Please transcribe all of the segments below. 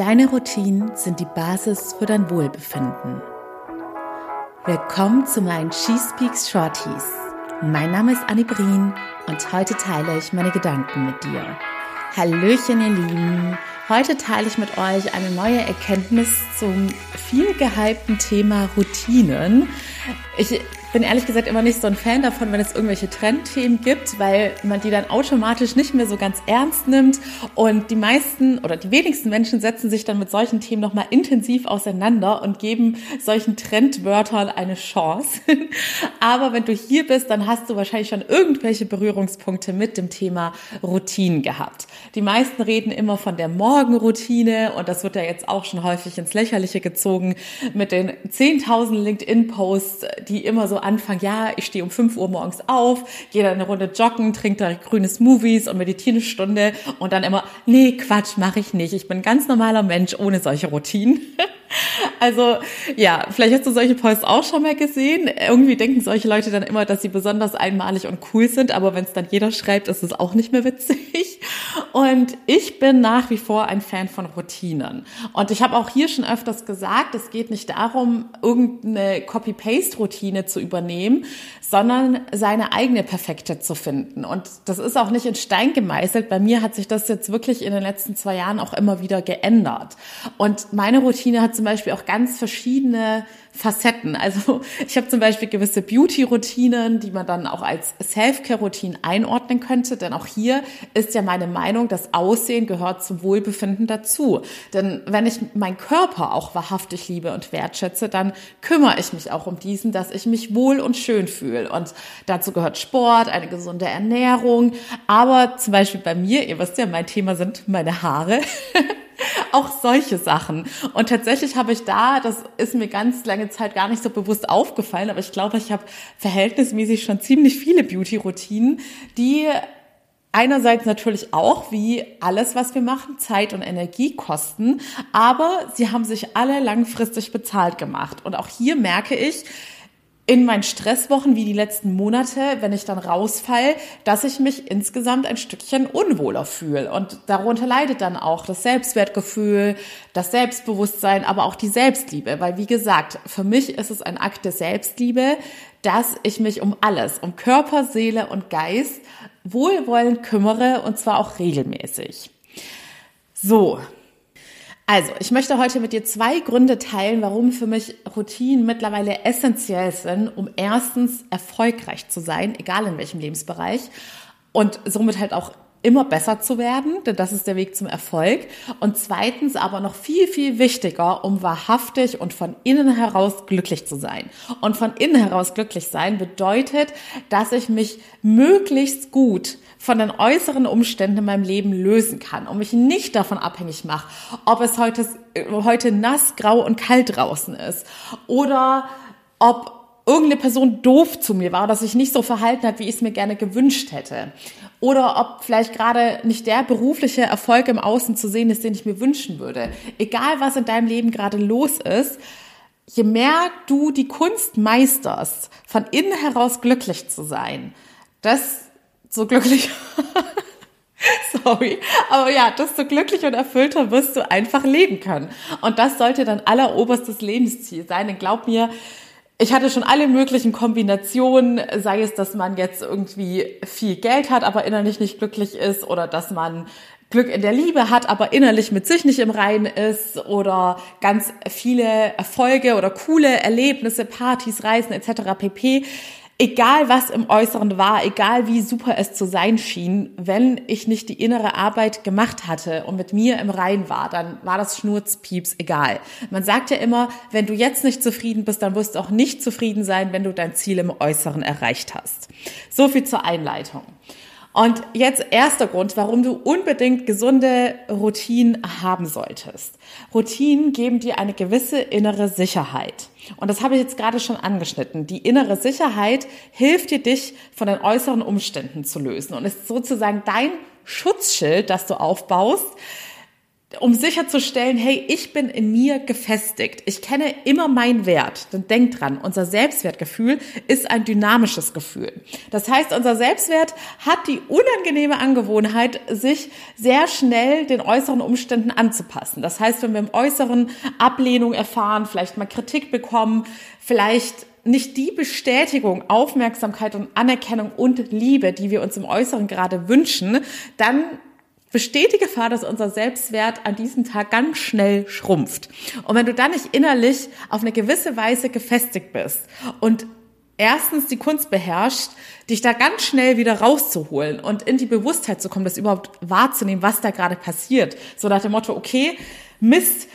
Deine Routinen sind die Basis für dein Wohlbefinden. Willkommen zu meinen She Speaks Shorties. Mein Name ist Annie Brien und heute teile ich meine Gedanken mit dir. Hallöchen, ihr Lieben. Heute teile ich mit euch eine neue Erkenntnis zum viel gehypten Thema Routinen. Ich bin ehrlich gesagt immer nicht so ein Fan davon, wenn es irgendwelche Trendthemen gibt, weil man die dann automatisch nicht mehr so ganz ernst nimmt und die meisten oder die wenigsten Menschen setzen sich dann mit solchen Themen nochmal intensiv auseinander und geben solchen Trendwörtern eine Chance. Aber wenn du hier bist, dann hast du wahrscheinlich schon irgendwelche Berührungspunkte mit dem Thema Routinen gehabt. Die meisten reden immer von der Morgenroutine und das wird ja jetzt auch schon häufig ins Lächerliche gezogen mit den 10.000 LinkedIn-Posts, die immer so Anfang, ja, ich stehe um 5 Uhr morgens auf, gehe dann eine Runde joggen, trinke da grüne Smoothies und meditiere eine Stunde und dann immer, nee, Quatsch, mache ich nicht. Ich bin ein ganz normaler Mensch ohne solche Routinen. Also ja, vielleicht hast du solche Posts auch schon mal gesehen. Irgendwie denken solche Leute dann immer, dass sie besonders einmalig und cool sind, aber wenn es dann jeder schreibt, ist es auch nicht mehr witzig. Und ich bin nach wie vor ein Fan von Routinen. Und ich habe auch hier schon öfters gesagt, es geht nicht darum, irgendeine Copy-Paste-Routine zu übernehmen, sondern seine eigene perfekte zu finden. Und das ist auch nicht in Stein gemeißelt. Bei mir hat sich das jetzt wirklich in den letzten zwei Jahren auch immer wieder geändert. Und meine Routine hat zum Beispiel auch ganz verschiedene Facetten. Also ich habe zum Beispiel gewisse Beauty-Routinen, die man dann auch als Self-Care-Routinen einordnen könnte. Denn auch hier ist ja meine Meinung, das Aussehen gehört zum Wohlbefinden dazu. Denn wenn ich meinen Körper auch wahrhaftig liebe und wertschätze, dann kümmere ich mich auch um diesen, dass ich mich wohl und schön fühle. Und dazu gehört Sport, eine gesunde Ernährung. Aber zum Beispiel bei mir, ihr wisst ja, mein Thema sind meine Haare. auch solche Sachen. Und tatsächlich habe ich da, das ist mir ganz lange Zeit gar nicht so bewusst aufgefallen, aber ich glaube, ich habe verhältnismäßig schon ziemlich viele Beauty-Routinen, die einerseits natürlich auch, wie alles, was wir machen, Zeit und Energie kosten, aber sie haben sich alle langfristig bezahlt gemacht. Und auch hier merke ich, in meinen Stresswochen wie die letzten Monate, wenn ich dann rausfall, dass ich mich insgesamt ein Stückchen unwohler fühle. Und darunter leidet dann auch das Selbstwertgefühl, das Selbstbewusstsein, aber auch die Selbstliebe. Weil, wie gesagt, für mich ist es ein Akt der Selbstliebe, dass ich mich um alles, um Körper, Seele und Geist wohlwollend kümmere und zwar auch regelmäßig. So, also, ich möchte heute mit dir zwei Gründe teilen, warum für mich Routinen mittlerweile essentiell sind, um erstens erfolgreich zu sein, egal in welchem Lebensbereich, und somit halt auch immer besser zu werden, denn das ist der Weg zum Erfolg. Und zweitens aber noch viel, viel wichtiger, um wahrhaftig und von innen heraus glücklich zu sein. Und von innen heraus glücklich sein bedeutet, dass ich mich möglichst gut von den äußeren Umständen in meinem Leben lösen kann und mich nicht davon abhängig mache, ob es heute, heute nass, grau und kalt draußen ist oder ob irgendeine Person doof zu mir war, dass sich nicht so verhalten hat, wie ich es mir gerne gewünscht hätte. Oder ob vielleicht gerade nicht der berufliche Erfolg im Außen zu sehen ist, den ich mir wünschen würde. Egal, was in deinem Leben gerade los ist, je mehr du die Kunst meisterst, von innen heraus glücklich zu sein, das so glücklich. Sorry. Aber ja, desto glücklicher und erfüllter wirst du einfach leben können. Und das sollte dann alleroberstes Lebensziel sein. Denn glaub mir, ich hatte schon alle möglichen Kombinationen, sei es, dass man jetzt irgendwie viel Geld hat, aber innerlich nicht glücklich ist oder dass man Glück in der Liebe hat, aber innerlich mit sich nicht im Reinen ist oder ganz viele Erfolge oder coole Erlebnisse, Partys, Reisen etc. pp egal was im Äußeren war, egal wie super es zu sein schien, wenn ich nicht die innere Arbeit gemacht hatte und mit mir im Rein war, dann war das Schnurzpieps egal. Man sagt ja immer, wenn du jetzt nicht zufrieden bist, dann wirst du auch nicht zufrieden sein, wenn du dein Ziel im Äußeren erreicht hast. So viel zur Einleitung. Und jetzt erster Grund, warum du unbedingt gesunde Routinen haben solltest. Routinen geben dir eine gewisse innere Sicherheit. Und das habe ich jetzt gerade schon angeschnitten. Die innere Sicherheit hilft dir, dich von den äußeren Umständen zu lösen und ist sozusagen dein Schutzschild, das du aufbaust, um sicherzustellen, hey, ich bin in mir gefestigt. Ich kenne immer meinen Wert. Dann denk dran, unser Selbstwertgefühl ist ein dynamisches Gefühl. Das heißt, unser Selbstwert hat die unangenehme Angewohnheit, sich sehr schnell den äußeren Umständen anzupassen. Das heißt, wenn wir im Äußeren Ablehnung erfahren, vielleicht mal Kritik bekommen, vielleicht nicht die Bestätigung, Aufmerksamkeit und Anerkennung und Liebe, die wir uns im Äußeren gerade wünschen, dann besteht die Gefahr, dass unser Selbstwert an diesem Tag ganz schnell schrumpft. Und wenn du dann nicht innerlich auf eine gewisse Weise gefestigt bist und erstens die Kunst beherrscht, dich da ganz schnell wieder rauszuholen und in die Bewusstheit zu kommen, das überhaupt wahrzunehmen, was da gerade passiert. So nach dem Motto, okay, Mist,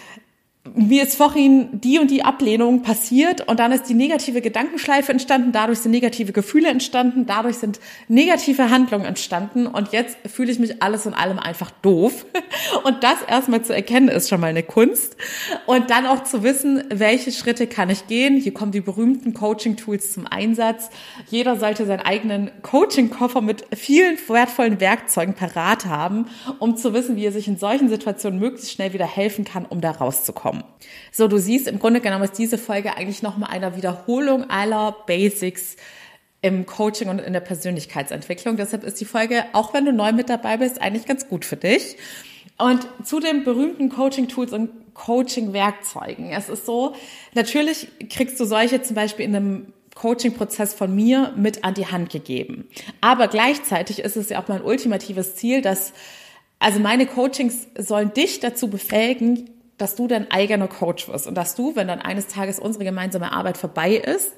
mir ist vorhin die und die Ablehnung passiert und dann ist die negative Gedankenschleife entstanden, dadurch sind negative Gefühle entstanden, dadurch sind negative Handlungen entstanden und jetzt fühle ich mich alles in allem einfach doof. Und das erstmal zu erkennen ist schon mal eine Kunst und dann auch zu wissen, welche Schritte kann ich gehen. Hier kommen die berühmten Coaching-Tools zum Einsatz. Jeder sollte seinen eigenen Coaching-Koffer mit vielen wertvollen Werkzeugen parat haben, um zu wissen, wie er sich in solchen Situationen möglichst schnell wieder helfen kann, um da rauszukommen kommen. So, du siehst, im Grunde genommen ist diese Folge eigentlich nochmal einer Wiederholung aller Basics im Coaching und in der Persönlichkeitsentwicklung. Deshalb ist die Folge, auch wenn du neu mit dabei bist, eigentlich ganz gut für dich. Und zu den berühmten Coaching-Tools und Coaching-Werkzeugen. Es ist so, natürlich kriegst du solche zum Beispiel in einem Coaching-Prozess von mir mit an die Hand gegeben. Aber gleichzeitig ist es ja auch mein ultimatives Ziel, dass also meine Coachings sollen dich dazu befähigen, dass du dein eigener Coach wirst und dass du, wenn dann eines Tages unsere gemeinsame Arbeit vorbei ist,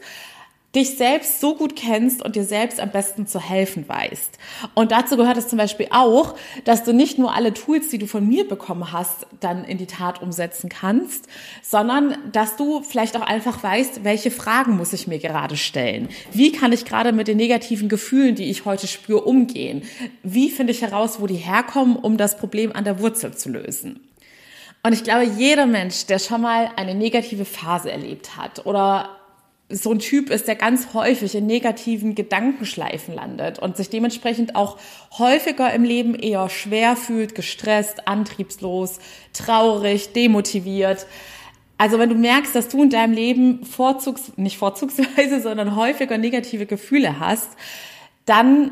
dich selbst so gut kennst und dir selbst am besten zu helfen weißt. Und dazu gehört es zum Beispiel auch, dass du nicht nur alle Tools, die du von mir bekommen hast, dann in die Tat umsetzen kannst, sondern dass du vielleicht auch einfach weißt, welche Fragen muss ich mir gerade stellen? Wie kann ich gerade mit den negativen Gefühlen, die ich heute spüre, umgehen? Wie finde ich heraus, wo die herkommen, um das Problem an der Wurzel zu lösen? Und ich glaube, jeder Mensch, der schon mal eine negative Phase erlebt hat oder so ein Typ ist, der ganz häufig in negativen Gedankenschleifen landet und sich dementsprechend auch häufiger im Leben eher schwer fühlt, gestresst, antriebslos, traurig, demotiviert. Also wenn du merkst, dass du in deinem Leben vorzugs, nicht vorzugsweise, sondern häufiger negative Gefühle hast, dann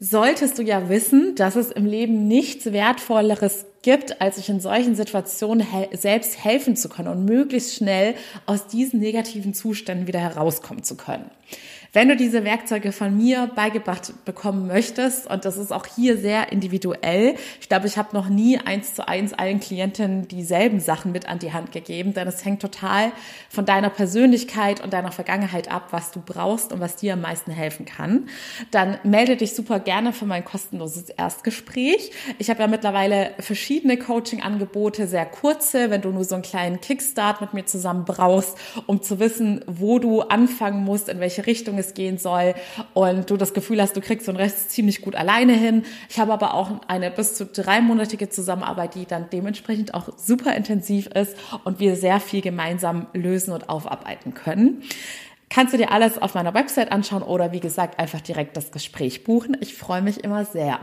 solltest du ja wissen, dass es im Leben nichts Wertvolleres gibt, als sich in solchen Situationen he selbst helfen zu können und möglichst schnell aus diesen negativen Zuständen wieder herauskommen zu können. Wenn du diese Werkzeuge von mir beigebracht bekommen möchtest, und das ist auch hier sehr individuell, ich glaube, ich habe noch nie eins zu eins allen Klientinnen dieselben Sachen mit an die Hand gegeben, denn es hängt total von deiner Persönlichkeit und deiner Vergangenheit ab, was du brauchst und was dir am meisten helfen kann, dann melde dich super gerne für mein kostenloses Erstgespräch. Ich habe ja mittlerweile verschiedene Coaching-Angebote, sehr kurze, wenn du nur so einen kleinen Kickstart mit mir zusammen brauchst, um zu wissen, wo du anfangen musst, in welche Richtung es gehen soll und du das Gefühl hast, du kriegst einen Rest ziemlich gut alleine hin. Ich habe aber auch eine bis zu dreimonatige Zusammenarbeit, die dann dementsprechend auch super intensiv ist und wir sehr viel gemeinsam lösen und aufarbeiten können. Kannst du dir alles auf meiner Website anschauen oder wie gesagt einfach direkt das Gespräch buchen. Ich freue mich immer sehr.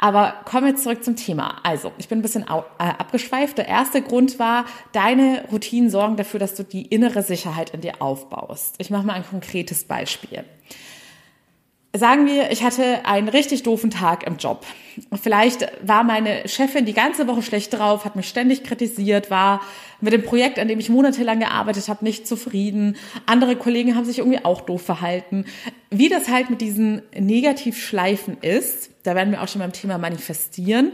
Aber kommen wir zurück zum Thema. Also, ich bin ein bisschen äh, abgeschweift. Der erste Grund war, deine Routinen sorgen dafür, dass du die innere Sicherheit in dir aufbaust. Ich mache mal ein konkretes Beispiel. Sagen wir, ich hatte einen richtig doofen Tag im Job. Vielleicht war meine Chefin die ganze Woche schlecht drauf, hat mich ständig kritisiert, war mit dem Projekt, an dem ich monatelang gearbeitet habe, nicht zufrieden. Andere Kollegen haben sich irgendwie auch doof verhalten. Wie das halt mit diesen Negativschleifen ist, da werden wir auch schon beim Thema Manifestieren.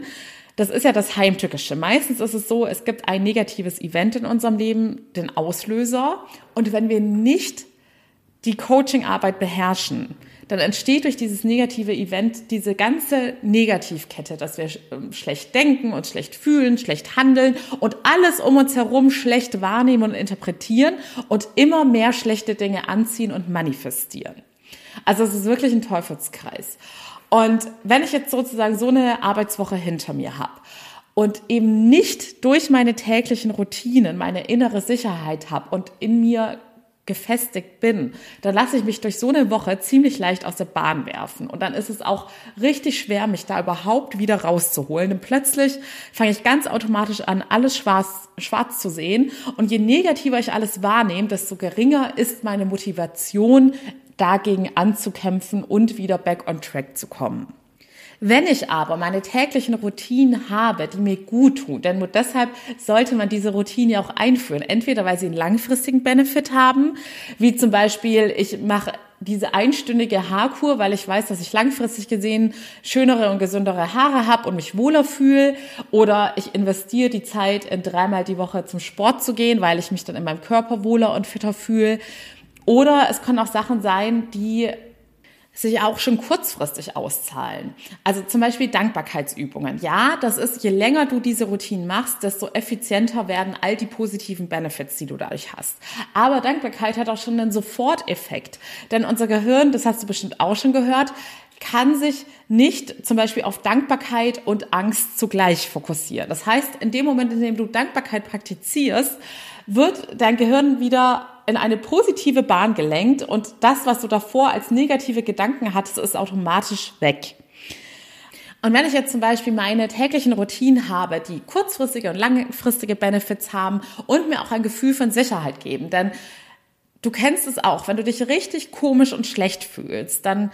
Das ist ja das Heimtückische. Meistens ist es so, es gibt ein negatives Event in unserem Leben, den Auslöser. Und wenn wir nicht die Coachingarbeit beherrschen, dann entsteht durch dieses negative Event diese ganze Negativkette, dass wir ähm, schlecht denken und schlecht fühlen, schlecht handeln und alles um uns herum schlecht wahrnehmen und interpretieren und immer mehr schlechte Dinge anziehen und manifestieren. Also es ist wirklich ein Teufelskreis. Und wenn ich jetzt sozusagen so eine Arbeitswoche hinter mir habe und eben nicht durch meine täglichen Routinen meine innere Sicherheit habe und in mir gefestigt bin, dann lasse ich mich durch so eine Woche ziemlich leicht aus der Bahn werfen. Und dann ist es auch richtig schwer, mich da überhaupt wieder rauszuholen. Denn plötzlich fange ich ganz automatisch an, alles schwarz, schwarz zu sehen. Und je negativer ich alles wahrnehme, desto geringer ist meine Motivation, dagegen anzukämpfen und wieder back on track zu kommen. Wenn ich aber meine täglichen Routinen habe, die mir gut tun, denn nur deshalb sollte man diese Routine ja auch einführen. Entweder weil sie einen langfristigen Benefit haben, wie zum Beispiel, ich mache diese einstündige Haarkur, weil ich weiß, dass ich langfristig gesehen schönere und gesündere Haare habe und mich wohler fühle. Oder ich investiere die Zeit, in dreimal die Woche zum Sport zu gehen, weil ich mich dann in meinem Körper wohler und fitter fühle. Oder es können auch Sachen sein, die sich auch schon kurzfristig auszahlen. Also zum Beispiel Dankbarkeitsübungen. Ja, das ist, je länger du diese Routinen machst, desto effizienter werden all die positiven Benefits, die du dadurch hast. Aber Dankbarkeit hat auch schon einen Soforteffekt. Denn unser Gehirn, das hast du bestimmt auch schon gehört, kann sich nicht zum Beispiel auf Dankbarkeit und Angst zugleich fokussieren. Das heißt, in dem Moment, in dem du Dankbarkeit praktizierst, wird dein Gehirn wieder in eine positive Bahn gelenkt und das, was du davor als negative Gedanken hattest, ist automatisch weg. Und wenn ich jetzt zum Beispiel meine täglichen Routinen habe, die kurzfristige und langfristige Benefits haben und mir auch ein Gefühl von Sicherheit geben, denn du kennst es auch, wenn du dich richtig komisch und schlecht fühlst, dann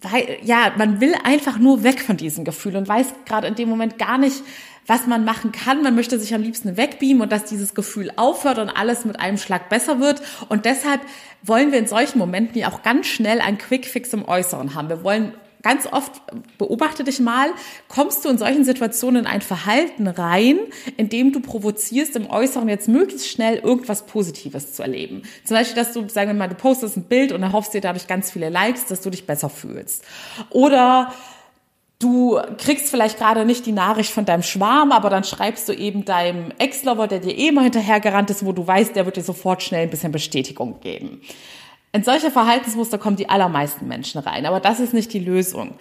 weil, ja, man will einfach nur weg von diesem Gefühl und weiß gerade in dem Moment gar nicht, was man machen kann. Man möchte sich am liebsten wegbeamen und dass dieses Gefühl aufhört und alles mit einem Schlag besser wird. Und deshalb wollen wir in solchen Momenten ja auch ganz schnell ein Quick-Fix im Äußeren haben. Wir wollen ganz oft, beobachte dich mal, kommst du in solchen Situationen in ein Verhalten rein, in dem du provozierst, im Äußeren jetzt möglichst schnell irgendwas Positives zu erleben. Zum Beispiel, dass du, sagen wir mal, du postest ein Bild und erhoffst dir dadurch ganz viele Likes, dass du dich besser fühlst. Oder du kriegst vielleicht gerade nicht die Nachricht von deinem Schwarm, aber dann schreibst du eben deinem Ex-Lover, der dir eh mal hinterhergerannt ist, wo du weißt, der wird dir sofort schnell ein bisschen Bestätigung geben. In solche Verhaltensmuster kommen die allermeisten Menschen rein, aber das ist nicht die Lösung.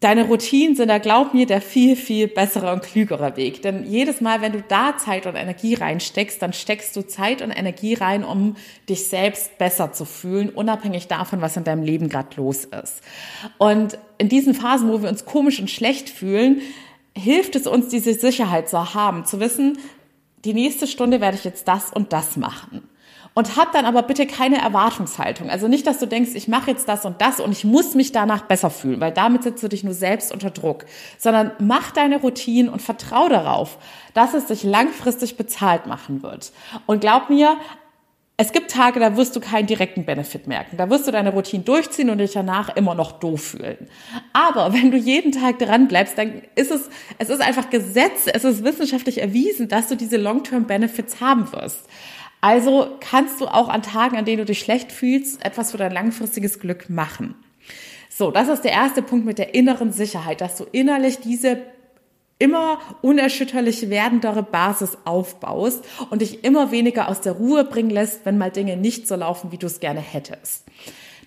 Deine Routinen sind da, glaub mir, der viel, viel bessere und klügere Weg. Denn jedes Mal, wenn du da Zeit und Energie reinsteckst, dann steckst du Zeit und Energie rein, um dich selbst besser zu fühlen, unabhängig davon, was in deinem Leben gerade los ist. Und in diesen Phasen, wo wir uns komisch und schlecht fühlen, hilft es uns, diese Sicherheit zu haben, zu wissen, die nächste Stunde werde ich jetzt das und das machen und hab dann aber bitte keine Erwartungshaltung. Also nicht, dass du denkst, ich mache jetzt das und das und ich muss mich danach besser fühlen, weil damit setzt du dich nur selbst unter Druck, sondern mach deine Routinen und vertrau darauf, dass es dich langfristig bezahlt machen wird. Und glaub mir, es gibt Tage, da wirst du keinen direkten Benefit merken. Da wirst du deine Routine durchziehen und dich danach immer noch doof fühlen. Aber wenn du jeden Tag dran bleibst, dann ist es, es ist einfach Gesetz, es ist wissenschaftlich erwiesen, dass du diese Long-Term Benefits haben wirst. Also kannst du auch an Tagen, an denen du dich schlecht fühlst, etwas für dein langfristiges Glück machen. So, das ist der erste Punkt mit der inneren Sicherheit, dass du innerlich diese immer unerschütterlich werdendere Basis aufbaust und dich immer weniger aus der Ruhe bringen lässt, wenn mal Dinge nicht so laufen, wie du es gerne hättest.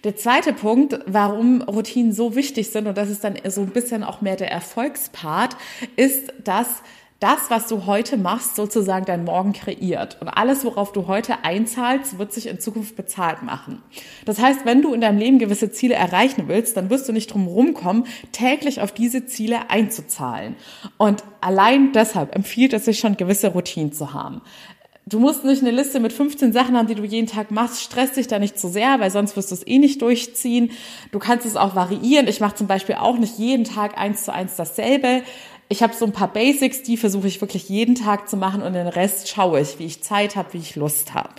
Der zweite Punkt, warum Routinen so wichtig sind, und das ist dann so ein bisschen auch mehr der Erfolgspart, ist, dass das, was du heute machst, sozusagen dein Morgen kreiert. Und alles, worauf du heute einzahlst, wird sich in Zukunft bezahlt machen. Das heißt, wenn du in deinem Leben gewisse Ziele erreichen willst, dann wirst du nicht drum rumkommen, täglich auf diese Ziele einzuzahlen. Und allein deshalb empfiehlt es sich schon, gewisse Routinen zu haben. Du musst nicht eine Liste mit 15 Sachen haben, die du jeden Tag machst. Stress dich da nicht zu sehr, weil sonst wirst du es eh nicht durchziehen. Du kannst es auch variieren. Ich mache zum Beispiel auch nicht jeden Tag eins zu eins dasselbe, ich habe so ein paar Basics, die versuche ich wirklich jeden Tag zu machen und den Rest schaue ich, wie ich Zeit habe, wie ich Lust habe.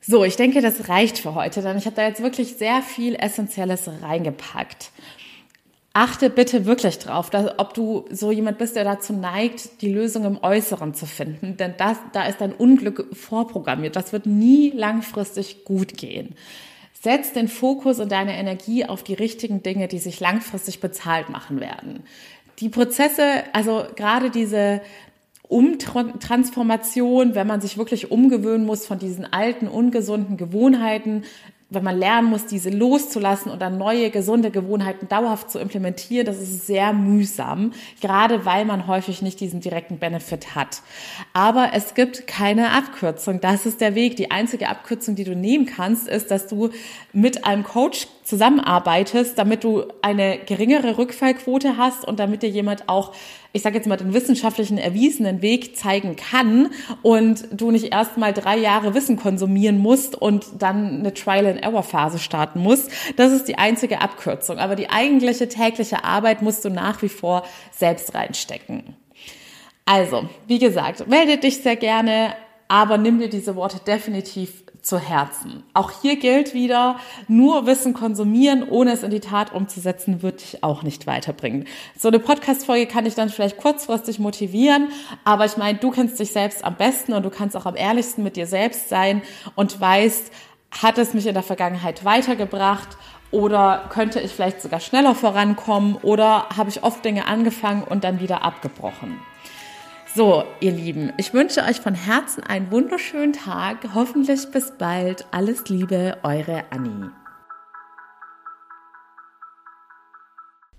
So, ich denke, das reicht für heute, denn ich habe da jetzt wirklich sehr viel Essentielles reingepackt. Achte bitte wirklich drauf, dass, ob du so jemand bist, der dazu neigt, die Lösung im Äußeren zu finden. Denn das, da ist dein Unglück vorprogrammiert. Das wird nie langfristig gut gehen. Setz den Fokus und deine Energie auf die richtigen Dinge, die sich langfristig bezahlt machen werden die Prozesse, also gerade diese Umtransformation, wenn man sich wirklich umgewöhnen muss von diesen alten, ungesunden Gewohnheiten, wenn man lernen muss, diese loszulassen und dann neue gesunde Gewohnheiten dauerhaft zu implementieren, das ist sehr mühsam, gerade weil man häufig nicht diesen direkten Benefit hat. Aber es gibt keine Abkürzung. Das ist der Weg. Die einzige Abkürzung, die du nehmen kannst, ist, dass du mit einem Coach zusammenarbeitest, damit du eine geringere Rückfallquote hast und damit dir jemand auch, ich sage jetzt mal, den wissenschaftlichen erwiesenen Weg zeigen kann und du nicht erst mal drei Jahre Wissen konsumieren musst und dann eine Trial-and-Error-Phase starten musst. Das ist die einzige Abkürzung. Aber die eigentliche tägliche Arbeit musst du nach wie vor selbst reinstecken. Also, wie gesagt, melde dich sehr gerne, aber nimm dir diese Worte definitiv zu Herzen. Auch hier gilt wieder, nur Wissen konsumieren, ohne es in die Tat umzusetzen, wird dich auch nicht weiterbringen. So eine Podcast-Folge kann dich dann vielleicht kurzfristig motivieren, aber ich meine, du kennst dich selbst am besten und du kannst auch am ehrlichsten mit dir selbst sein und weißt, hat es mich in der Vergangenheit weitergebracht oder könnte ich vielleicht sogar schneller vorankommen oder habe ich oft Dinge angefangen und dann wieder abgebrochen. So, ihr Lieben, ich wünsche euch von Herzen einen wunderschönen Tag. Hoffentlich bis bald. Alles Liebe, eure Annie.